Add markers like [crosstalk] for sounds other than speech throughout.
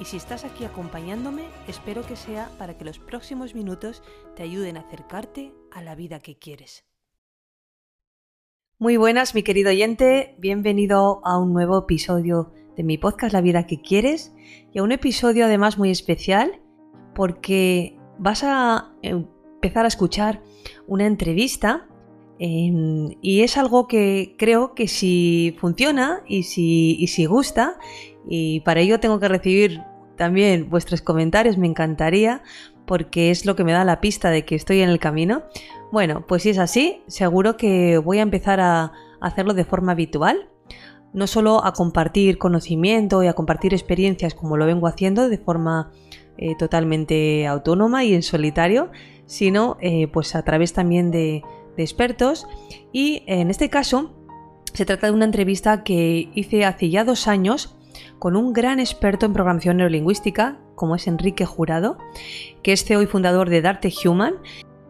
y si estás aquí acompañándome, espero que sea para que los próximos minutos te ayuden a acercarte a la vida que quieres. Muy buenas, mi querido oyente, bienvenido a un nuevo episodio de mi podcast La vida que quieres y a un episodio además muy especial porque vas a empezar a escuchar una entrevista y es algo que creo que si funciona y si, y si gusta y para ello tengo que recibir también vuestros comentarios, me encantaría, porque es lo que me da la pista de que estoy en el camino. Bueno, pues si es así, seguro que voy a empezar a hacerlo de forma habitual, no solo a compartir conocimiento y a compartir experiencias como lo vengo haciendo de forma eh, totalmente autónoma y en solitario, sino eh, pues a través también de, de expertos. Y en este caso se trata de una entrevista que hice hace ya dos años con un gran experto en programación neurolingüística, como es Enrique Jurado, que es CEO y fundador de Darte Human.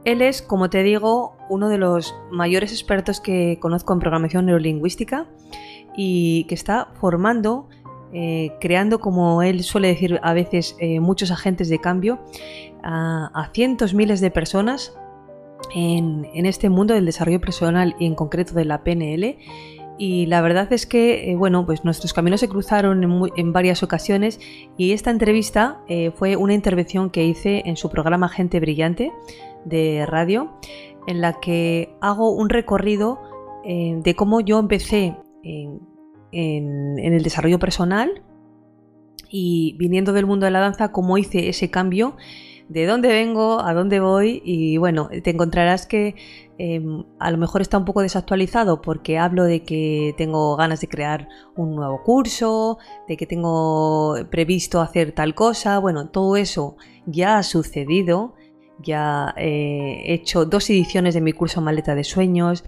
Él es, como te digo, uno de los mayores expertos que conozco en programación neurolingüística y que está formando, eh, creando, como él suele decir a veces, eh, muchos agentes de cambio a, cientos miles de personas en este mundo del desarrollo personal y en concreto de la PNL y la verdad es que, eh, bueno, pues nuestros caminos se cruzaron en, varias ocasiones y esta entrevista eh, fue una intervención que hice en su programa Gente Brillante de radio, en la que hago un recorrido eh, de cómo yo empecé en, en el desarrollo personal y viniendo del mundo de la danza, cómo hice ese cambio de dónde vengo, a dónde voy y bueno, te encontrarás que Em, a lo mejor está un poco desactualizado porque hablo de que tengo ganas de crear un nuevo curso, de que tengo previsto hacer tal cosa. Bueno, todo eso ya ha sucedido. Ya eh, he hecho dos ediciones de mi curso Maleta de Sueños.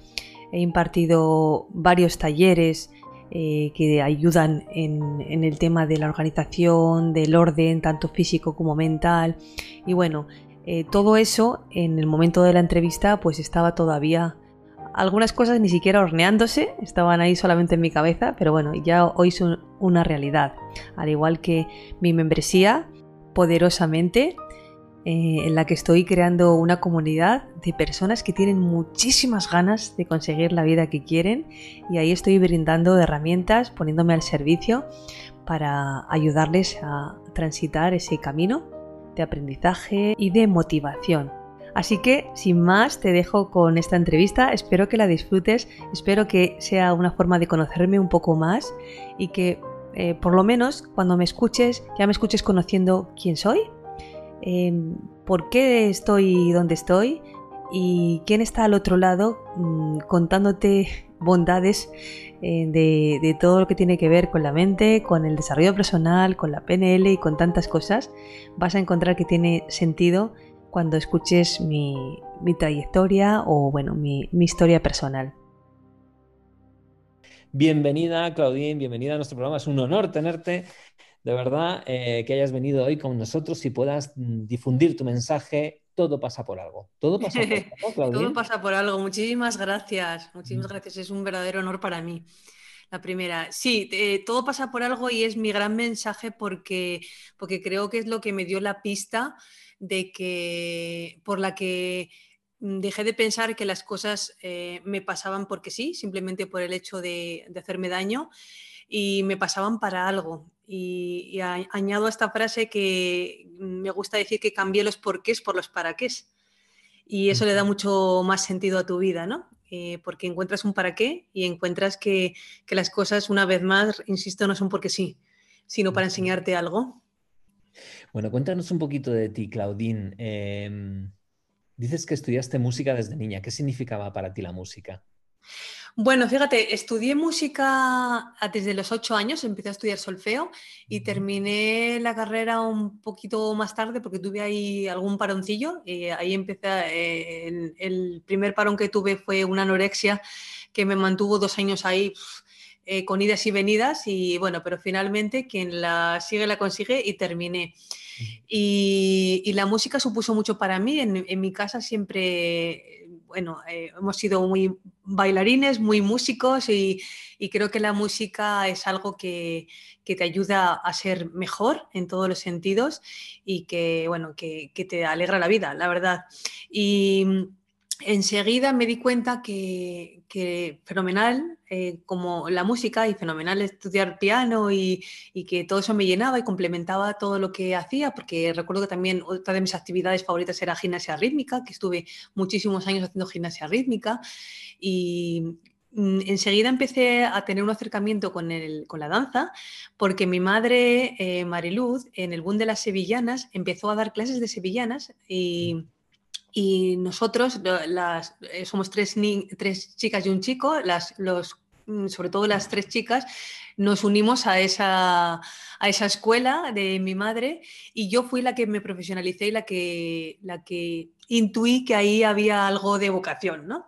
He impartido varios talleres eh, que ayudan en, en, el tema de la organización, del orden, tanto físico como mental. Y bueno, eh, todo eso en el momento de la entrevista pues estaba todavía algunas cosas ni siquiera horneándose, estaban ahí solamente en mi cabeza, pero bueno, ya hoy son una realidad. Al igual que mi membresía, poderosamente, eh, en la que estoy creando una comunidad de personas que tienen muchísimas ganas de conseguir la vida que quieren y ahí estoy brindando herramientas, poniéndome al servicio para ayudarles a transitar ese camino de aprendizaje y de motivación. Así que, sin más, te dejo con esta entrevista. Espero que la disfrutes, espero que sea una forma de conocerme un poco más y que eh, por lo menos cuando me escuches, ya me escuches conociendo quién soy, em, por qué estoy donde estoy y quién está al otro lado mm, contándote bondades eh, de, todo lo que tiene que ver con la mente, con el desarrollo personal, con la PNL y con tantas cosas, vas a encontrar que tiene sentido cuando escuches mi, trayectoria o bueno, mi, historia personal. Bienvenida, Claudine, bienvenida a nuestro programa. Es un honor tenerte, de verdad, eh, que hayas venido hoy con nosotros y puedas mm, difundir tu mensaje todo pasa por algo. Todo pasa por algo. [laughs] todo pasa por algo. Muchísimas gracias. Muchísimas mm. gracias. Es un verdadero honor para mí. La primera, sí, eh, todo pasa por algo y es mi gran mensaje porque, porque creo que es lo que me dio la pista de que por la que dejé de pensar que las cosas eh, me pasaban porque sí, simplemente por el hecho de, de hacerme daño y me pasaban para algo. Y, añado a esta frase que me gusta decir que cambié los porqués por los para qué. Y eso le da mucho más sentido a tu vida, ¿no? Eh, porque encuentras un para qué y encuentras que, las cosas, una vez más, insisto, no son porque sí, sino para enseñarte algo. Bueno, cuéntanos un poquito de ti, Claudine. Em, dices que estudiaste música desde niña. ¿Qué significaba para ti la música? Bueno, fíjate, estudié música desde los ocho años, empecé a estudiar solfeo y terminé la carrera un poquito más tarde porque tuve ahí algún paroncillo. Y ahí empecé, eh, el, primer parón que tuve fue una anorexia que me mantuvo dos años ahí. Eh, con idas y venidas y bueno, pero finalmente quien la sigue la consigue y terminé. Y, la música supuso mucho para mí. en mi casa siempre bueno, eh, hemos sido muy bailarines, muy músicos y, creo que la música es algo que, te ayuda a ser mejor en todos los sentidos y que, bueno, que, que te alegra la vida, la verdad. Enseguida me di cuenta que, fenomenal eh, como la música y fenomenal estudiar piano y, que todo eso me llenaba y complementaba todo lo que hacía, porque recuerdo que también otra de mis actividades favoritas era gimnasia rítmica, que estuve muchísimos años haciendo gimnasia rítmica. Y mm, enseguida empecé a tener un acercamiento con, con la danza, porque mi madre, eh, Mariluz, en el boom de las sevillanas, empezó a dar clases de sevillanas y y nosotros, las, eh, somos tres, tres chicas y un chico, las, los, mm, sobre todo las tres chicas, nos unimos a esa, a esa escuela de mi madre y yo fui la que me profesionalicé y la que, la que intuí que ahí había algo de vocación, ¿no?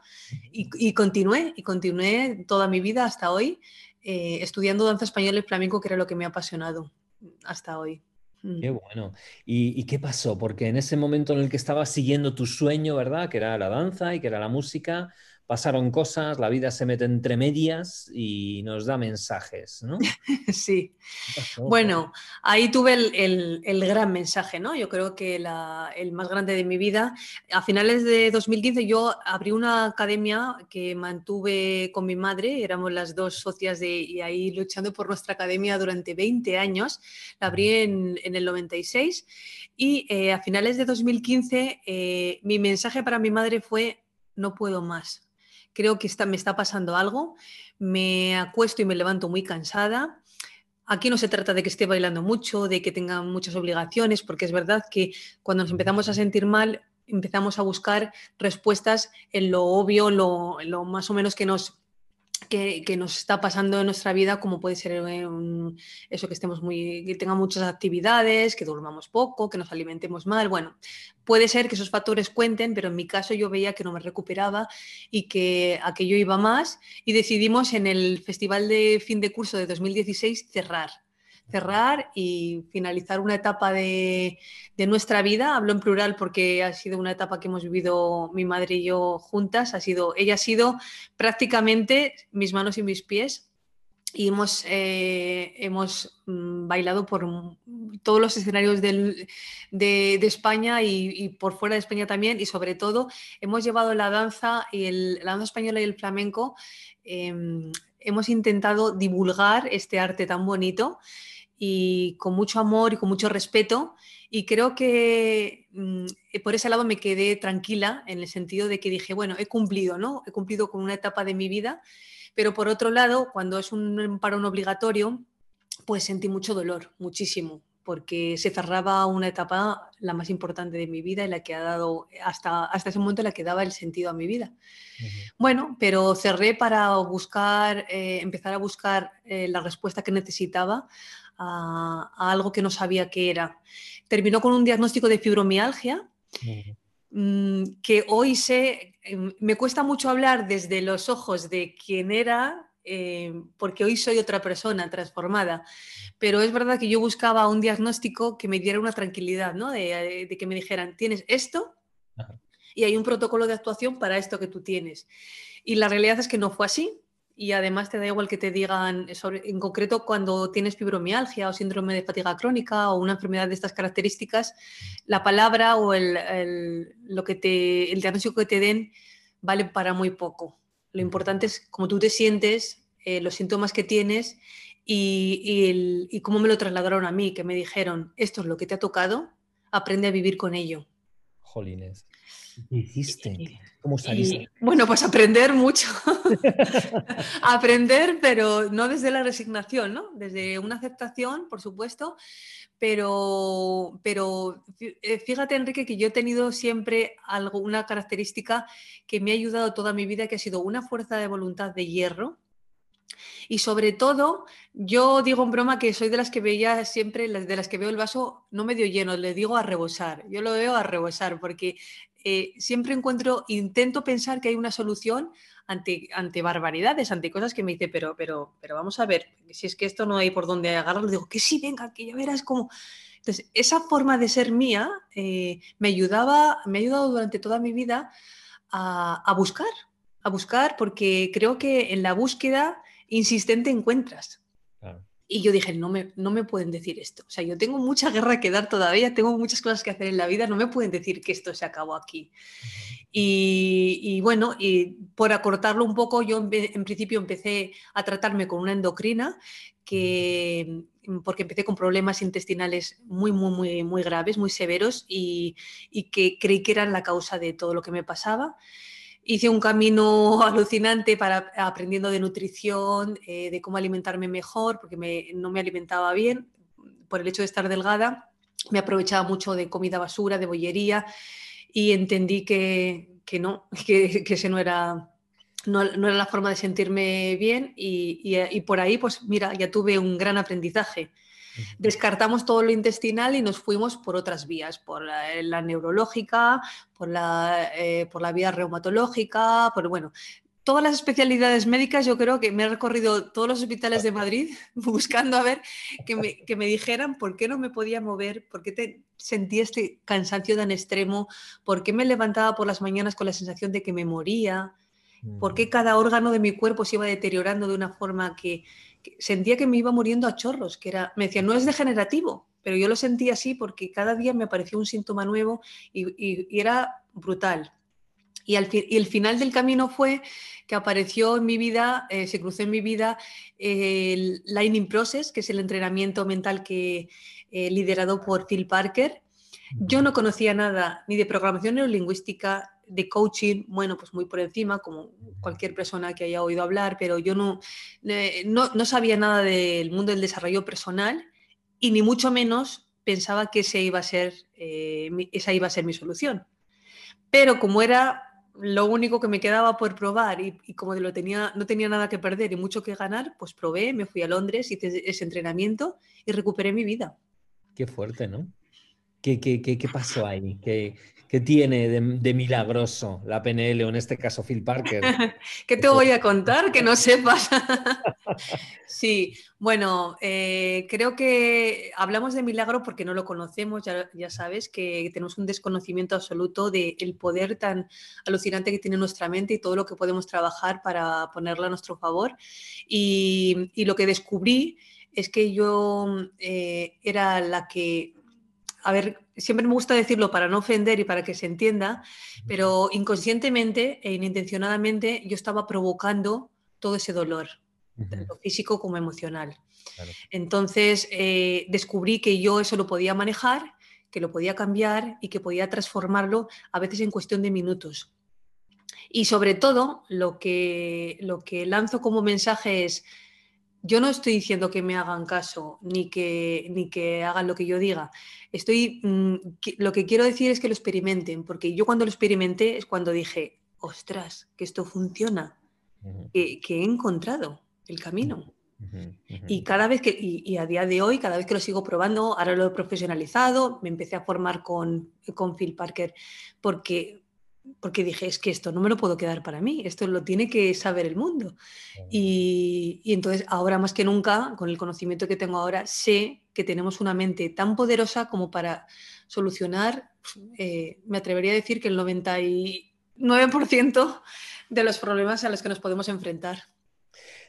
Y, continué, y continué toda mi vida hasta hoy eh, estudiando danza española y flamenco, que era lo que me ha apasionado hasta hoy. Mm. Qué bueno. ¿Y, qué pasó? Porque en ese momento en el que estabas siguiendo tu sueño, ¿verdad? Que era la danza y que era la música, pasaron cosas, la vida se mete entre medias y nos da mensajes, ¿no? [laughs] Sí. Bueno, ahí tuve el, gran mensaje, ¿no? Yo creo que el más grande de mi vida. A finales de 2015 yo abrí una academia que mantuve con mi madre, éramos las dos socias de, y ahí luchando por nuestra academia durante 20 años. La abrí en, el 96 y eh, a finales de 2015 eh, mi mensaje para mi madre fue, no puedo más creo que está, me está pasando algo, me acuesto y me levanto muy cansada. Aquí no se trata de que esté bailando mucho, de que tenga muchas obligaciones, porque es verdad que cuando nos empezamos a sentir mal, empezamos a buscar respuestas en lo obvio, lo, lo más o menos que nos que, nos está pasando en nuestra vida, como puede ser eh, eso que estemos muy, que tengamos muchas actividades, que durmamos poco, que nos alimentemos mal. Bueno, puede ser que esos factores cuenten, pero en mi caso yo veía que no me recuperaba y que aquello iba más y decidimos en el Festival de Fin de Curso de 2016 cerrar cerrar y finalizar una etapa de, nuestra vida. Hablo en plural porque ha sido una etapa que hemos vivido mi madre y yo juntas. Ha sido, ella ha sido prácticamente mis manos y mis pies. Y hemos, eh, hemos mm, bailado por todos los escenarios de, España y, por fuera de España también. Y sobre todo hemos llevado la danza, y el, danza española y el flamenco. Em, hemos intentado divulgar este arte tan bonito y con mucho amor y con mucho respeto. Y creo que mm, por ese lado me quedé tranquila en el sentido de que dije, bueno, he cumplido, ¿no? He cumplido con una etapa de mi vida, pero por otro lado, cuando es un parón obligatorio, pues sentí mucho dolor, muchísimo, porque se cerraba una etapa la más importante de mi vida y la que ha dado, hasta, hasta ese momento, la que daba el sentido a mi vida. Bueno, pero cerré para buscar, eh, empezar a buscar eh, la respuesta que necesitaba a, algo que no sabía qué era. Terminó con un diagnóstico de fibromialgia, mm, que hoy sé, em, me cuesta mucho hablar desde los ojos de quién era, em, porque hoy soy otra persona transformada. Pero es verdad que yo buscaba un diagnóstico que me diera una tranquilidad, ¿no? de, de que me dijeran, tienes esto y hay un protocolo de actuación para esto que tú tienes. Y la realidad es que no fue así y además te da igual que te digan, sobre, en concreto cuando tienes fibromialgia o síndrome de fatiga crónica o una enfermedad de estas características, la palabra o el, lo que te, el diagnóstico que te den vale para muy poco. Lo importante es cómo tú te sientes, eh, los síntomas que tienes y, y, el, y cómo me lo trasladaron a mí, que me dijeron, esto es lo que te ha tocado, aprende a vivir con ello. Jolines. ¿Qué hiciste? ¿Cómo saliste? bueno, pues aprender mucho. [laughs] aprender, pero no desde la resignación, ¿no? Desde una aceptación, por supuesto, pero, pero eh, fíjate, Enrique, que yo he tenido siempre algo, una característica que me ha ayudado toda mi vida, que ha sido una fuerza de voluntad de hierro. Y sobre todo, yo digo en broma que soy de las que veía siempre, de las que veo el vaso no medio lleno, le digo a rebosar. Yo lo veo a rebosar porque eh, siempre encuentro, intento pensar que hay una solución ante, ante barbaridades, ante cosas que me dice, pero, pero, pero vamos a ver, si es que esto no hay por dónde agarrarlo, digo, que sí, venga, que ya verás cómo. Entonces, esa forma de ser mía eh, me ayudaba, me ha ayudado durante toda mi vida a, a buscar, a buscar, porque creo que en la búsqueda insistente encuentras. Y yo dije, no me, no me pueden decir esto. O sea, yo tengo mucha guerra que dar todavía, tengo muchas cosas que hacer en la vida, no me pueden decir que esto se acabó aquí. y, bueno, y por acortarlo un poco, yo en, principio empecé a tratarme con una endocrina, que, porque empecé con problemas intestinales muy, muy, muy, muy graves, muy severos, y, y que creí que eran la causa de todo lo que me pasaba hice un camino [laughs] alucinante para aprendiendo de nutrición, eh, de cómo alimentarme mejor, porque no me alimentaba bien por el hecho de estar delgada. Me aprovechaba mucho de comida basura, de bollería y entendí que, no, [laughs] que, ese no era, no, era la forma de sentirme bien y, y, por ahí, pues mira, ya tuve un gran aprendizaje. Descartamos todo lo intestinal y nos fuimos por otras vías, por la, neurológica, por la, eh, por la vía reumatológica, por bueno, todas las especialidades médicas, yo creo que me he recorrido todos los hospitales de Madrid [laughs] buscando a ver que me, que me dijeran por qué no me podía mover, por qué te, sentía este cansancio tan extremo, por qué me levantaba por las mañanas con la sensación de que me moría, por qué mm. cada órgano de mi cuerpo se iba deteriorando de una forma que, sentía que me iba muriendo a chorros, que era, me decía, no es degenerativo, pero yo lo sentía así porque cada día me aparecía un síntoma nuevo y, era brutal. Y, al y, el final del camino fue que apareció en mi vida, eh, se cruzó en mi vida el Lightning Process, que es el entrenamiento mental que eh, liderado por Phil Parker. Yo no conocía nada ni de programación neurolingüística, de coaching, bueno, pues muy por encima, como cualquier persona que haya oído hablar, pero yo no, eh, no, sabía nada del mundo del desarrollo personal y ni mucho menos pensaba que ese iba a ser, eh, esa iba a ser mi solución. Pero como era lo único que me quedaba por probar y, como lo tenía, no tenía nada que perder y mucho que ganar, pues probé, me fui a Londres, hice ese entrenamiento y recuperé mi vida. Qué fuerte, ¿no? ¿Qué, qué, qué, qué pasó ahí? ¿Qué, ¿Qué tiene de, milagroso la PNL o en este caso Phil Parker? [laughs] ¿Qué te voy [laughs] a contar que no sepas? [laughs] sí, bueno, eh, creo que hablamos de milagro porque no lo conocemos, ya, sabes que tenemos un desconocimiento absoluto del poder tan alucinante que tiene nuestra mente y todo lo que podemos trabajar para ponerla a nuestro favor. Y, lo que descubrí es que yo eh, era la que a ver, siempre me gusta decirlo para no ofender y para que se entienda, pero inconscientemente e inintencionadamente yo estaba provocando todo ese dolor, tanto físico como emocional. Entonces eh, descubrí que yo eso lo podía manejar, que lo podía cambiar y que podía transformarlo a veces en cuestión de minutos. Y sobre todo, lo que, lo que lanzo como mensaje es, yo no estoy diciendo que me hagan caso ni que, ni que hagan lo que yo diga. Estoy, mm, lo que quiero decir es que lo experimenten, porque yo cuando lo experimenté es cuando dije, ostras, que esto funciona, que, he encontrado el camino. Y cada vez que, y, a día de hoy, cada vez que lo sigo probando, ahora lo he profesionalizado, me empecé a formar con, con Phil Parker, porque porque dije, es que esto no me lo puedo quedar para mí, esto lo tiene que saber el mundo. Y, entonces ahora más que nunca, con el conocimiento que tengo ahora, sé que tenemos una mente tan poderosa como para solucionar, eh, me atrevería a decir que el 99% de los problemas a los que nos podemos enfrentar.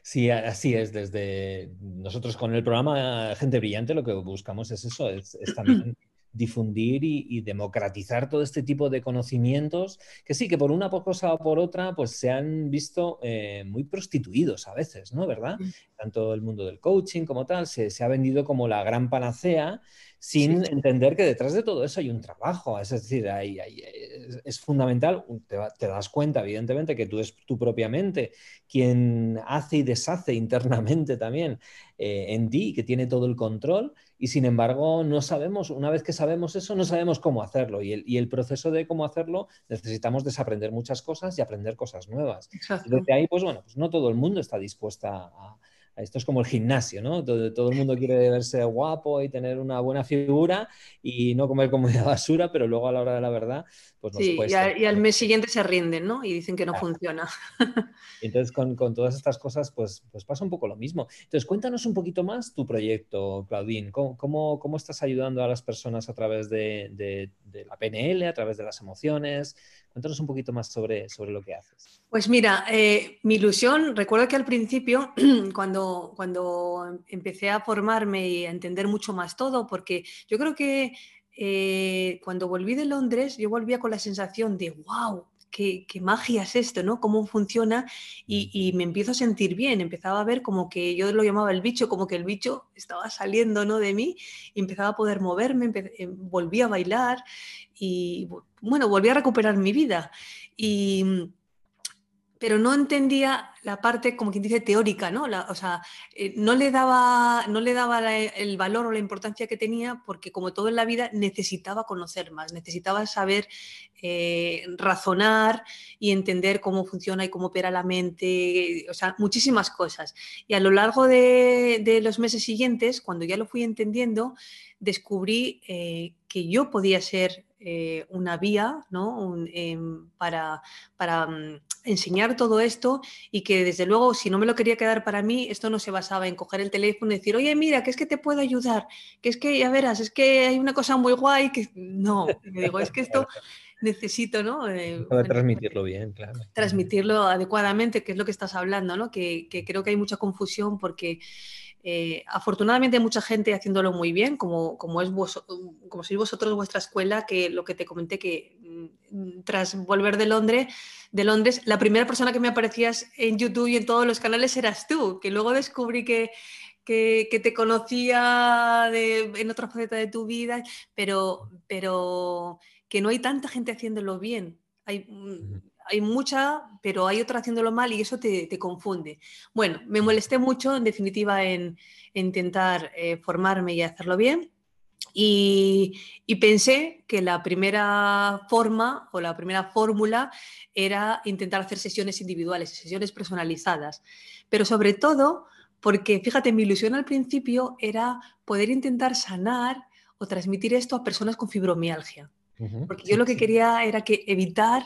Sí, así es. Desde nosotros con el programa Gente Brillante lo que buscamos es eso, es también [clears throat] difundir y, democratizar todo este tipo de conocimientos que sí, que por una cosa o por otra, pues se han visto eh, muy prostituidos a veces, ¿no? ¿Verdad? Tanto el mundo del coaching como tal se, ha vendido como la gran panacea sin entender que detrás de todo eso hay un trabajo. Es decir, es, fundamental, te, das cuenta, evidentemente, que tú es tu propia mente quien hace y deshace internamente también eh, en ti, que tiene todo el control, y sin embargo no sabemos, una vez que sabemos eso, no sabemos cómo hacerlo. Y el, y el proceso de cómo hacerlo necesitamos desaprender muchas cosas y aprender cosas nuevas. Desde ahí, pues bueno, pues no todo el mundo está dispuesta a esto es como el gimnasio, ¿no? Todo, el mundo quiere verse guapo y tener una buena figura y no comer comida basura, pero luego a la hora de la verdad, pues sí, y, al mes siguiente se rinden, ¿no? Y dicen que no funciona. [laughs] Entonces, con, con, todas estas cosas, pues, pues pasa un poco lo mismo. Entonces, cuéntanos un poquito más tu proyecto, Claudine. ¿Cómo, cómo, cómo estás ayudando a las personas a través de, de, de la PNL, a través de las emociones? Cuéntanos un poquito más sobre, sobre lo que haces. Pues mira, eh, mi ilusión, recuerdo que al principio, [clears throat] cuando, cuando empecé a formarme y a entender mucho más todo, porque yo creo que eh, cuando volví de Londres, yo volvía con la sensación de, wow, Qué, magia es esto, ¿no? Cómo funciona y, me empiezo a sentir bien. Empezaba a ver como que yo lo llamaba el bicho, como que el bicho estaba saliendo, ¿no? De mí empezaba a poder moverme, eh, volví a bailar y bueno, volví a recuperar mi vida. Y, pero no entendía la parte, como quien dice, teórica, ¿no? o sea, eh, no le daba, no le daba el valor o la importancia que tenía porque como todo en la vida necesitaba conocer más, necesitaba saber eh, razonar y entender cómo funciona y cómo opera la mente, o sea, muchísimas cosas. Y a lo largo de, los meses siguientes, cuando ya lo fui entendiendo, descubrí eh, que yo podía ser eh, una vía ¿no? Em, para, para mm, enseñar todo esto y que desde luego si no me lo quería quedar para mí, esto no se basaba en coger el teléfono y decir, oye, mira, que es que te puedo ayudar, que es que ya verás, es que hay una cosa muy guay que no, me digo, es que [laughs] esto necesito, ¿no? Eh, transmitirlo bien, claro. Transmitirlo adecuadamente, que es lo que estás hablando, ¿no? Que, que creo que hay mucha confusión porque eh, afortunadamente hay mucha gente haciéndolo muy bien, como, como, es como sois vosotros vuestra escuela, que lo que te comenté que mm, tras volver de Londres, de Londres, la primera persona que me aparecías en YouTube y en todos los canales eras tú, que luego descubrí que, que, te conocía en otra faceta de tu vida, pero, pero que no hay tanta gente haciéndolo bien. Hay, mm, hay mucha, pero hay otra haciéndolo mal y eso te, confunde. Bueno, me molesté mucho, en definitiva, en, intentar eh, formarme y hacerlo bien. Y, pensé que la primera forma o la primera fórmula era intentar hacer sesiones individuales, sesiones personalizadas. Pero sobre todo, porque fíjate, mi ilusión al principio era poder intentar sanar o transmitir esto a personas con fibromialgia. Porque yo lo que quería era que evitar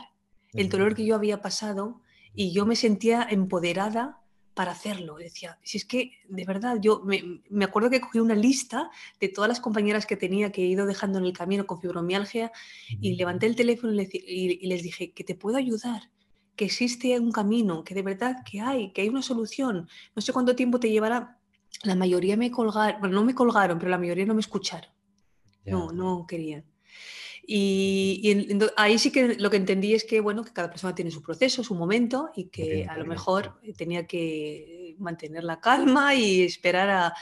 el dolor que yo había pasado y yo me sentía empoderada para hacerlo. Decía, si es que de verdad, yo me, acuerdo que cogí una lista de todas las compañeras que tenía que he ido dejando en el camino con fibromialgia y levanté el teléfono y les, dije que te puedo ayudar, que existe un camino, que de verdad que hay, que hay una solución. No sé cuánto tiempo te llevará. La mayoría me colgaron, bueno, no me colgaron, pero la mayoría no me escucharon. No, no querían. Y, ahí sí que lo que entendí es que, bueno, que cada persona tiene su proceso, su momento y que a lo mejor tenía que mantener la calma y esperar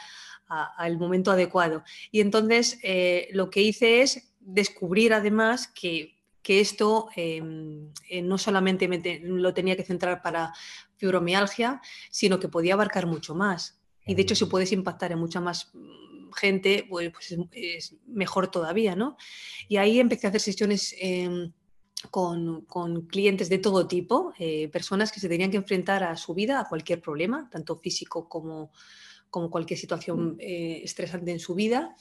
al momento adecuado. Y entonces eh, lo que hice es descubrir además que, que esto em, eh, no solamente lo tenía que centrar para fibromialgia, sino que podía abarcar mucho más. Y de hecho, si puedes impactar en mucha más gente, pues, pues es, mejor todavía, ¿no? Y ahí empecé a hacer sesiones em, con, clientes de todo tipo, eh, personas que se tenían que enfrentar a su vida, a cualquier problema, tanto físico como, como cualquier situación mm. eh, estresante en su vida.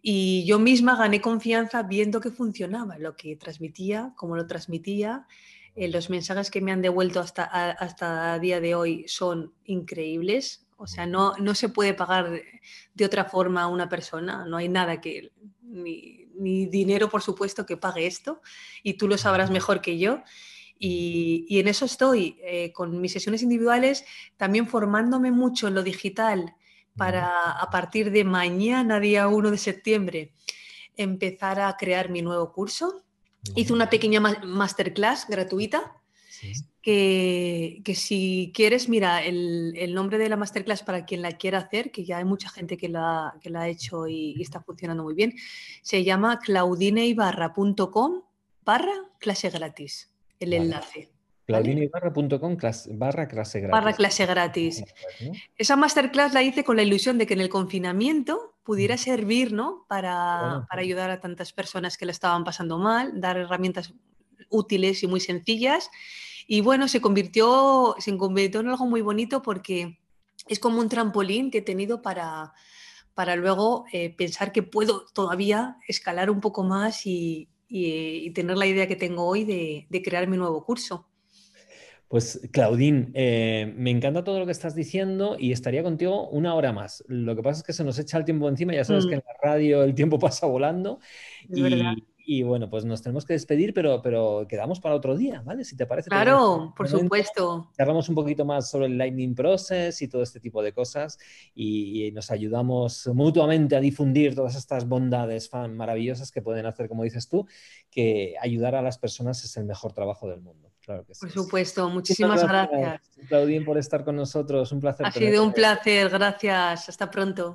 Y yo misma gané confianza viendo que funcionaba, lo que transmitía, cómo lo transmitía. Eh, los mensajes que me han devuelto hasta, hasta día de hoy son increíbles. O sea, no, no se puede pagar de otra forma a una persona, no hay nada que, ni, dinero por supuesto que pague esto, y tú lo sabrás mejor que yo. Y, en eso estoy, eh, con mis sesiones individuales, también formándome mucho en lo digital para a partir de mañana, día 1 de septiembre, empezar a crear mi nuevo curso. Hice una pequeña masterclass gratuita que, si quieres, mira, el, nombre de la masterclass para quien la quiera hacer, que ya hay mucha gente que la, que la ha hecho y, está funcionando muy bien, se llama claudineibarra.com barra clase gratis, el enlace. claudineibarra.com barra clase gratis. Barra clase gratis. Esa masterclass la hice con la ilusión de que en el confinamiento pudiera servir ¿no? para, para ayudar a tantas personas que la estaban pasando mal, dar herramientas útiles y muy sencillas y bueno, se convirtió, se convirtió en algo muy bonito porque es como un trampolín que he tenido para, para luego eh, pensar que puedo todavía escalar un poco más y, tener la idea que tengo hoy de, crear mi nuevo curso. Pues Claudín, eh, me encanta todo lo que estás diciendo y estaría contigo una hora más. Lo que pasa es que se nos echa el tiempo encima, ya sabes mm. que en la radio el tiempo [laughs] pasa volando. y, y bueno, pues nos tenemos que despedir, pero, pero quedamos para otro día, ¿vale? Si te parece. Claro, por supuesto. Hablamos un poquito más sobre el Lightning Process y todo este tipo de cosas y, nos ayudamos mutuamente a difundir todas estas bondades maravillosas que pueden hacer, como dices tú, que ayudar a las personas es el mejor trabajo del mundo. Claro que sí. Por supuesto, muchísimas gracias. gracias. Claudín, por estar con nosotros. Un placer. Ha sido un placer, gracias. Hasta pronto.